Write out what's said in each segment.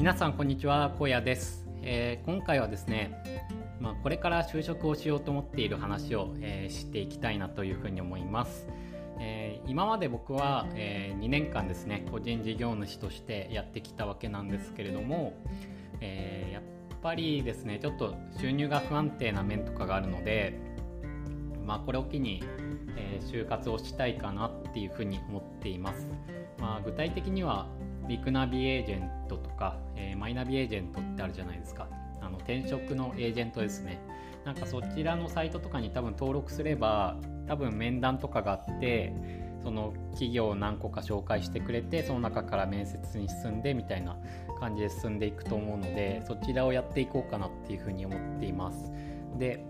皆さんこんにちは荒野です、えー、今回はですね、まあ、これから就職をしようと思っている話を、えー、していきたいなというふうに思います、えー、今まで僕は、え2年間ですね個人事業主としてやってきたわけなんですけれども、えやっぱりですねちょっと収入が不安定な面とかがあるのでまあこれを機に、え就活をしたいかなっていうふうに思っています、まあ、具体的にはリクナビエージェントとか、えー、マイナビエージェントってあるじゃないですか。あの転職のエージェントですね。なんかそちらのサイトとかに多分登録すれば多分面談とかがあってその企業を何個か紹介してくれてその中から面接に進んでみたいな感じで進んでいくと思うのでそちらをやっていこうかなっていうふうに思っています。で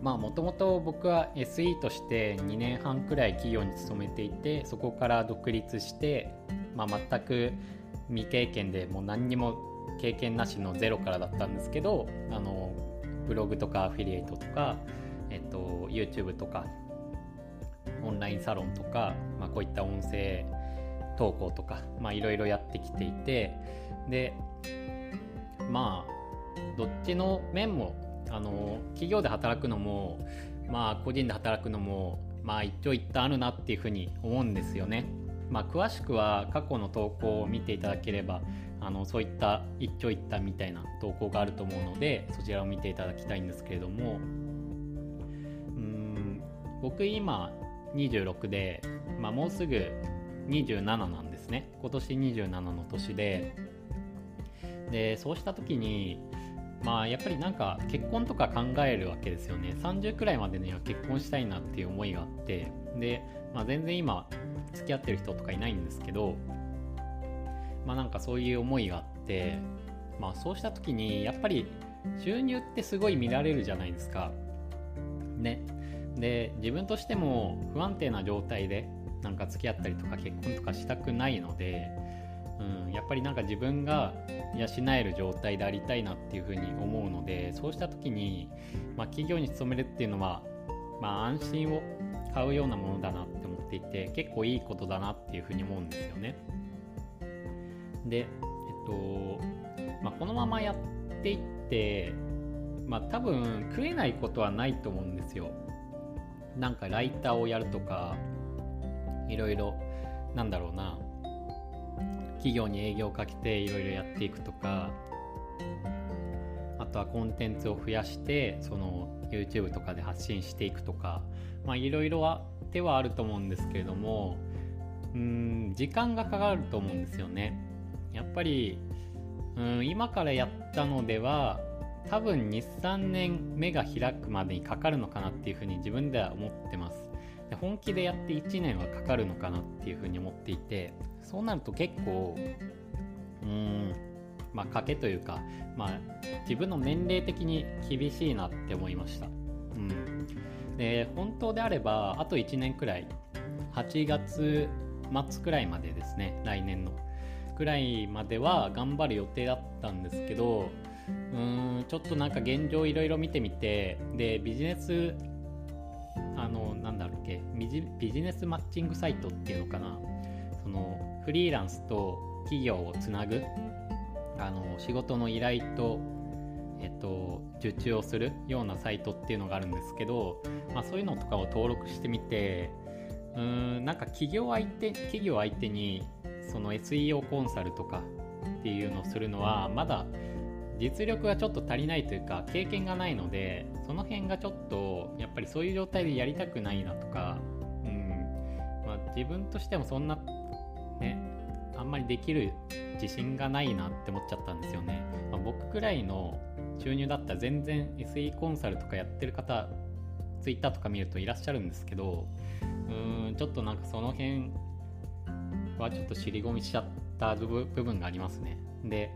まあもともと僕は SE として2年半くらい企業に勤めていてそこから独立してまあ、全く未経験でもう何にも経験なしのゼロからだったんですけどあのブログとかアフィリエイトとか、えっと、YouTube とかオンラインサロンとか、まあ、こういった音声投稿とかいろいろやってきていてでまあどっちの面もあの企業で働くのもまあ個人で働くのもまあ一長一短あるなっていうふうに思うんですよね。まあ、詳しくは過去の投稿を見ていただければあのそういった一長一短みたいな投稿があると思うのでそちらを見ていただきたいんですけれども。うん僕今26で、まあ、もうすぐ27なんですね。今年27の年で。でそうした時にまあやっぱりなんか結婚とか考えるわけですよね。30くらいまでには結婚したいなっていう思いがあって。で、まあ、全然今付き合ってる人とかいないんですけどまあなんかそういう思いがあってまあそうした時にやっぱり収入ってすごい見られるじゃないですか。ね。で自分としても不安定な状態でなんか付き合ったりとか結婚とかしたくないので、うん、やっぱりなんか自分が養える状態でありたいなっていうふうに思うのでそうした時に、まあ、企業に勤めるっていうのは、まあ、安心を買うようなものだなって思っていて結構いいことだなっていうふうに思うんですよね。で、えっとまあ、このままやっていって、まあ、多分食えないことはないと思うんですよ。なんかライターをやるとかいろいろなんだろうな企業に営業をかけていろいろやっていくとかあとはコンテンツを増やしてその YouTube とかで発信していくとかいろいろあってはあると思うんですけれどもうん時間がかかると思うんですよね。やっぱりうん今からやったのでは多分23年目が開くまでにかかるのかなっていうふうに自分では思ってます。で本気でやって1年はかかるのかなっていうふうに思っていてそうなると結構うんまあ賭けというか、まあ、自分の年齢的に厳しいなって思いました、うん、で本当であればあと1年くらい8月末くらいまでですね来年のくらいまでは頑張る予定だったんですけどうーんちょっとなんか現状いろいろ見てみてでビジネスあのなんだろうっけビジネスマッチングサイトっていうのかな。そのフリーランスと企業をつなぐあの仕事の依頼とえっと、受注をするようなサイトっていうのがあるんですけど、まあ、そういうのとかを登録してみてうーんなんか企業相手企業相手にその SEO コンサルとかっていうのをするのはまだ実力がちょっと足りないというか経験がないのでその辺がちょっとやっぱりそういう状態でやりたくないなとか、うんまあ、自分としてもそんなまりできる自信がないなって思っちゃったんですよね、まあ、僕くらいの収入だったら全然 SE コンサルとかやってる方 Twitter とか見るといらっしゃるんですけどうーんちょっとなんかその辺はちょっと尻込みしちゃった部分がありますね。で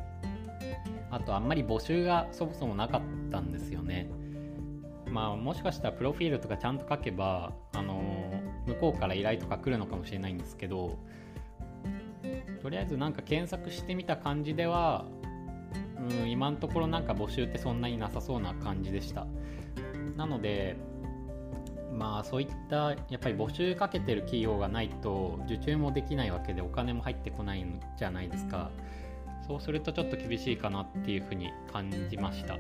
あとあんまり募集がそもそもなかったんですよね。まあもしかしたらプロフィールとかちゃんと書けばあの、向こうから依頼とか来るのかもしれないんですけどとりあえずなんか検索してみた感じではうん今のところなんか募集ってそんなになさそうな感じでした。なのでまあそういったやっぱり募集かけてる企業がないと受注もできないわけでお金も入ってこないんじゃないですか。そうするとちょっと厳しいかなっていうふうに感じました。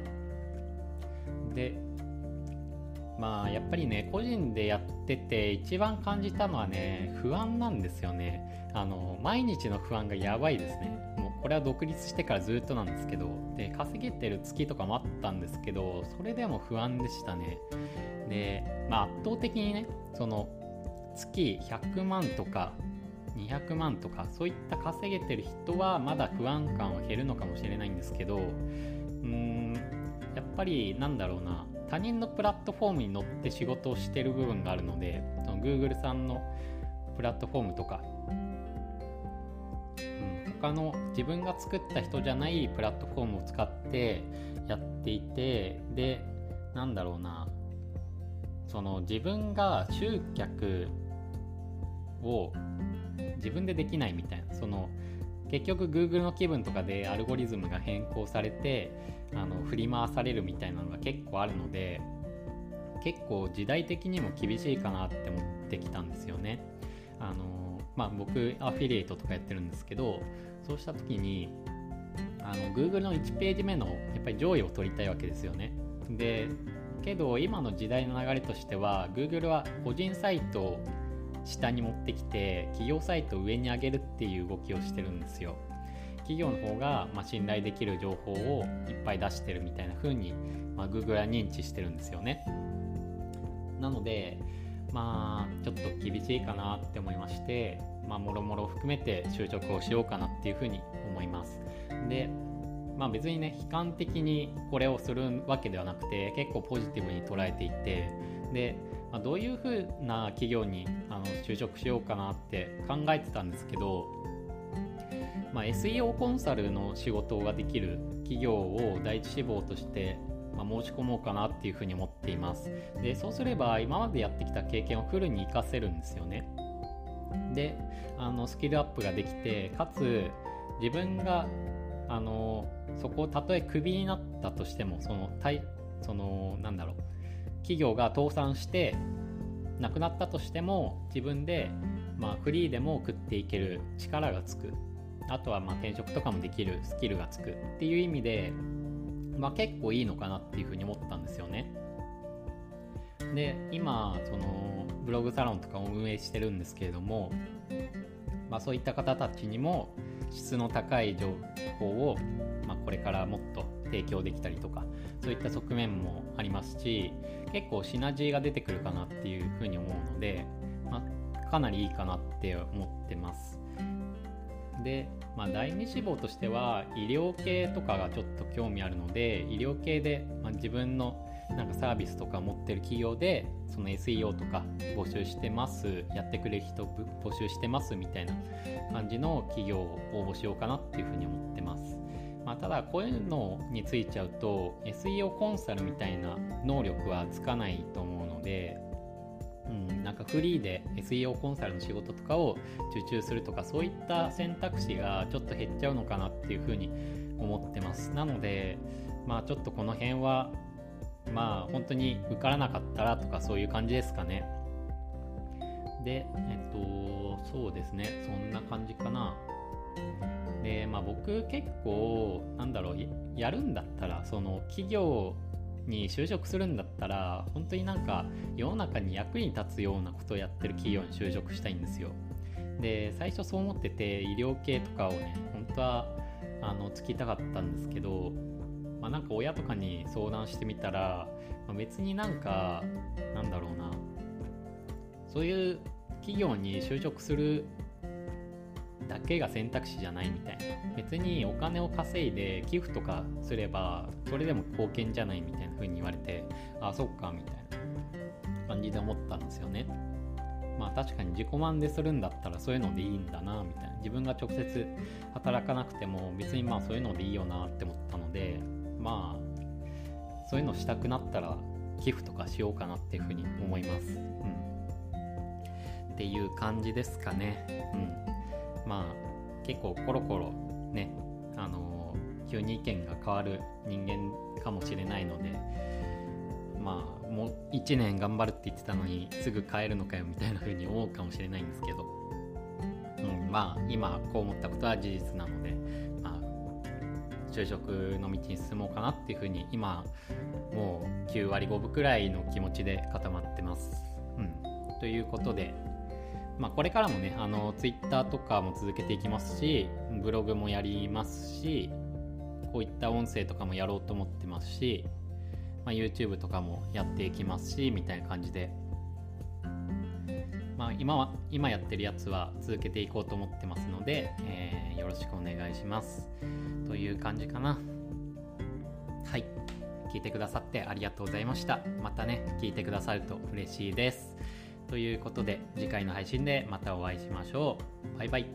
でまあやっぱりね個人でやってて一番感じたのはね不安なんですよね。あの毎日の不安がやばいですね。もうこれは独立してからずっとなんですけどで稼げてる月とかもあったんですけどそれでも不安でしたね。でまあ圧倒的にねその月100万とか200万とかそういった稼げてる人はまだ不安感は減るのかもしれないんですけどうーんやっぱりなんだろうな。他人のプラットフォームに乗って仕事をしてる部分があるのでその Google さんのプラットフォームとか、うん、他の自分が作った人じゃないプラットフォームを使ってやっていてでなんだろうなその自分が集客を自分でできないみたいなその結局 Google の気分とかでアルゴリズムが変更されてあの振り回されるみたいなのが結構あるので結構時代的にも厳しいかなって思ってきたんですよね。あのまあ、僕アフィリエイトとかやってるんですけどそうした時にあの Google の1ページ目のやっぱり上位を取りたいわけですよね。でけど今の時代の流れとしては Google は個人サイト下に持ってきて企業サイトを上に上げるっていう動きをしてるんですよ。企業の方が、まあ、信頼できる情報をいっぱい出してるみたいな風に、まあ、Google は認知してるんですよね。なのでまあちょっと厳しいかなって思いましてまあもろもろ含めて就職をしようかなっていうふうに思います。でまあ別にね悲観的にこれをするわけではなくて結構ポジティブに捉えていてでまあ、どういうふうな企業にあの就職しようかなって考えてたんですけど、まあ、SEO コンサルの仕事ができる企業を第一志望としてまあ、申し込もうかなっていうふうに思っています。でそうすれば今までやってきた経験をフルに活かせるんですよね。であのスキルアップができてかつ自分があのそこをたとえクビになったとしてもそのたいそのなんだろう企業が倒産してなくなったとしても自分で、まあ、フリーでも食っていける力がつくあとはまあ転職とかもできるスキルがつくっていう意味で、まあ、結構いいのかなっていうふうに思ったんですよね。で今そのブログサロンとかを運営してるんですけれども、まあ、そういった方たちにも質の高い情報を、まあ、これからもっと提供できたりとかそういった側面もありますし結構シナジーが出てくるかなっていうふうに思うので、まあ、かなりいいかなって思ってます。で、まあ、第2志望としては医療系とかがちょっと興味あるので医療系で、まあ、自分のなんかサービスとか持ってる企業でその SEO とか募集してますやってくれる人募集してますみたいな感じの企業を応募しようかなっていうふうに思ってます。まあ、ただこういうのについちゃうと SEO コンサルみたいな能力はつかないと思うので、うん、なんかフリーで SEO コンサルの仕事とかを受注するとかそういった選択肢がちょっと減っちゃうのかなっていうふうに思ってます。なのでまあちょっとこの辺はまあ本当に受からなかったらとかそういう感じですかね。でえっとそうですね。そんな感じかな。で、まあ、僕結構なんだろうやるんだったらその企業に就職するんだったら本当になんか世の中に役に立つようなことをやってる企業に就職したいんですよ。で最初そう思ってて医療系とかをね本当はあのつきたかったんですけど、まあ、なんか親とかに相談してみたら、まあ、別になんかなんだろうなそういう企業に就職するだけが選択肢じゃないみたいな。別にお金を稼いで寄付とかすればそれでも貢献じゃないみたいな風に言われてあそっかみたいな感じで思ったんですよね。まあ確かに自己満でするんだったらそういうのでいいんだなみたいな。自分が直接働かなくても別にまあそういうのでいいよなって思ったのでまあそういうのしたくなったら寄付とかしようかなっていうふうに思います。うん、っていう感じですかね。うん。まあ結構コロコロねあの急に意見が変わる人間かもしれないのでまあもう1年頑張るって言ってたのにすぐ変えるのかよみたいな風に思うかもしれないんですけど、うん、まあ今こう思ったことは事実なので、まあ、就職の道に進もうかなっていうふうに今もう9割5分くらいの気持ちで固まってます。うん、ということで、まあ、これからもねあの Twitter とかも続けていきますしブログもやりますしこういった音声とかもやろうと思ってますし、まあ、YouTube とかもやっていきますしみたいな感じで。まあ、今は今やってるやつは続けていこうと思ってますので、えー、よろしくお願いします。という感じかな。はい。聞いてくださってありがとうございました。またね聞いてくださると嬉しいです。ということで次回の配信でまたお会いしましょう。バイバイ。